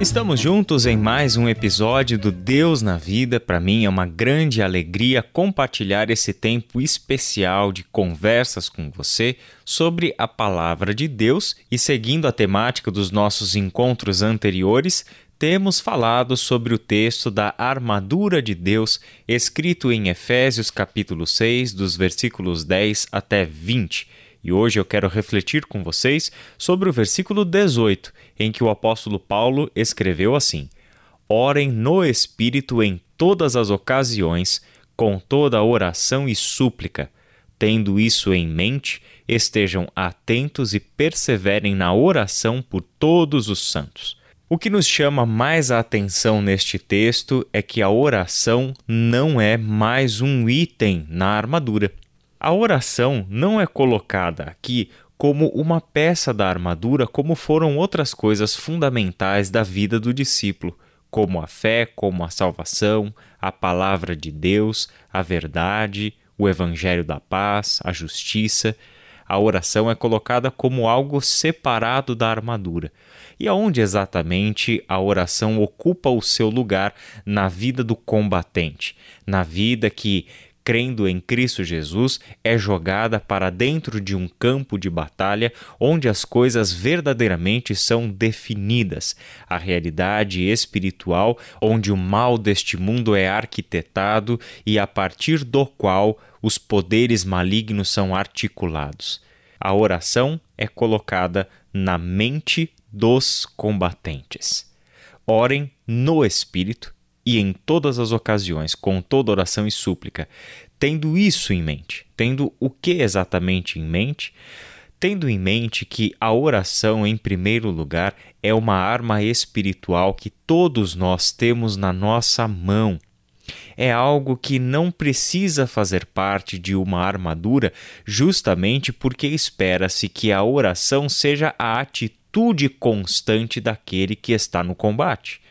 Estamos juntos em mais um episódio do Deus na Vida. Para mim é uma grande alegria compartilhar esse tempo especial de conversas com você sobre a palavra de Deus e seguindo a temática dos nossos encontros anteriores, temos falado sobre o texto da armadura de Deus, escrito em Efésios capítulo 6, dos versículos 10 até 20. E hoje eu quero refletir com vocês sobre o versículo 18, em que o apóstolo Paulo escreveu assim: Orem no Espírito em todas as ocasiões, com toda oração e súplica. Tendo isso em mente, estejam atentos e perseverem na oração por todos os santos. O que nos chama mais a atenção neste texto é que a oração não é mais um item na armadura. A oração não é colocada aqui como uma peça da armadura, como foram outras coisas fundamentais da vida do discípulo, como a fé, como a salvação, a palavra de Deus, a verdade, o evangelho da paz, a justiça. A oração é colocada como algo separado da armadura. E aonde exatamente a oração ocupa o seu lugar na vida do combatente, na vida que crendo em Cristo Jesus, é jogada para dentro de um campo de batalha onde as coisas verdadeiramente são definidas, a realidade espiritual onde o mal deste mundo é arquitetado e a partir do qual os poderes malignos são articulados. A oração é colocada na mente dos combatentes. Orem no Espírito e em todas as ocasiões, com toda oração e súplica, tendo isso em mente, tendo o que exatamente em mente, tendo em mente que a oração, em primeiro lugar, é uma arma espiritual que todos nós temos na nossa mão. É algo que não precisa fazer parte de uma armadura, justamente porque espera-se que a oração seja a atitude constante daquele que está no combate.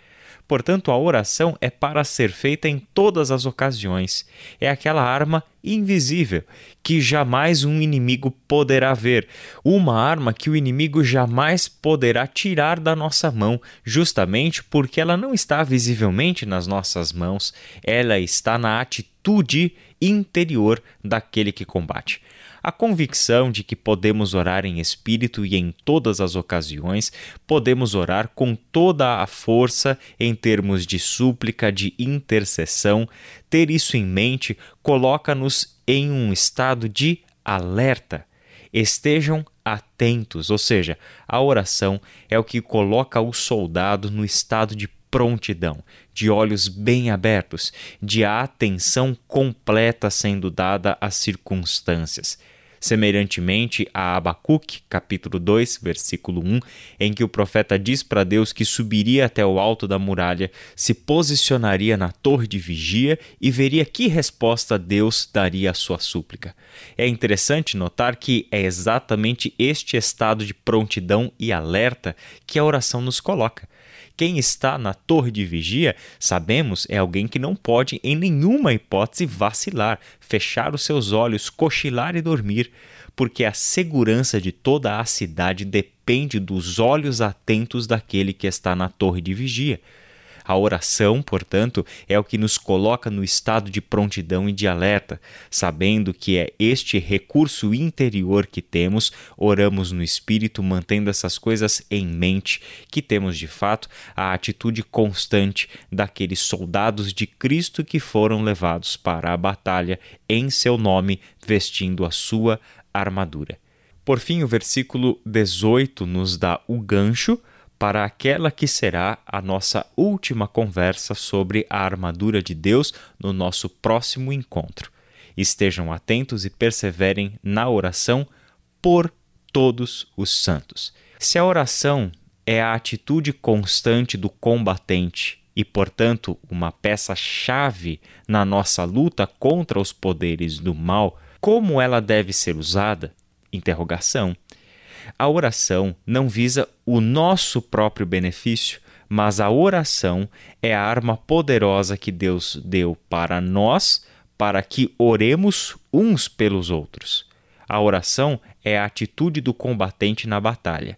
Portanto, a oração é para ser feita em todas as ocasiões. É aquela arma invisível que jamais um inimigo poderá ver, uma arma que o inimigo jamais poderá tirar da nossa mão, justamente porque ela não está visivelmente nas nossas mãos, ela está na atitude interior daquele que combate a convicção de que podemos orar em espírito e em todas as ocasiões, podemos orar com toda a força em termos de súplica, de intercessão. Ter isso em mente coloca-nos em um estado de alerta. Estejam atentos, ou seja, a oração é o que coloca o soldado no estado de prontidão, de olhos bem abertos, de atenção completa sendo dada às circunstâncias semelhantemente a Abacuque, capítulo 2, versículo 1, em que o profeta diz para Deus que subiria até o alto da muralha, se posicionaria na torre de vigia e veria que resposta Deus daria à sua súplica. É interessante notar que é exatamente este estado de prontidão e alerta que a oração nos coloca. Quem está na torre de vigia, sabemos, é alguém que não pode, em nenhuma hipótese, vacilar, fechar os seus olhos, cochilar e dormir, porque a segurança de toda a cidade depende dos olhos atentos daquele que está na torre de vigia. A oração, portanto, é o que nos coloca no estado de prontidão e de alerta, sabendo que é este recurso interior que temos, oramos no espírito, mantendo essas coisas em mente, que temos de fato a atitude constante daqueles soldados de Cristo que foram levados para a batalha em seu nome, vestindo a sua armadura. Por fim, o versículo 18 nos dá o gancho para aquela que será a nossa última conversa sobre a armadura de Deus no nosso próximo encontro. Estejam atentos e perseverem na oração por todos os santos. Se a oração é a atitude constante do combatente e, portanto, uma peça-chave na nossa luta contra os poderes do mal, como ela deve ser usada? Interrogação. A oração não visa o nosso próprio benefício, mas a oração é a arma poderosa que Deus deu para nós para que oremos uns pelos outros. A oração é a atitude do combatente na batalha,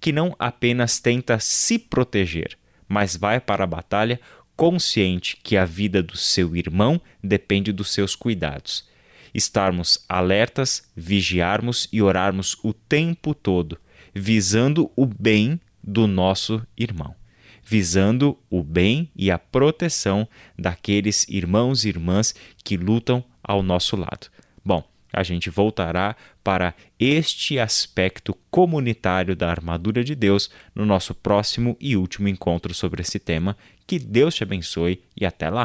que não apenas tenta se proteger, mas vai para a batalha consciente que a vida do seu irmão depende dos seus cuidados. Estarmos alertas, vigiarmos e orarmos o tempo todo, visando o bem do nosso irmão, visando o bem e a proteção daqueles irmãos e irmãs que lutam ao nosso lado. Bom, a gente voltará para este aspecto comunitário da armadura de Deus no nosso próximo e último encontro sobre esse tema. Que Deus te abençoe e até lá!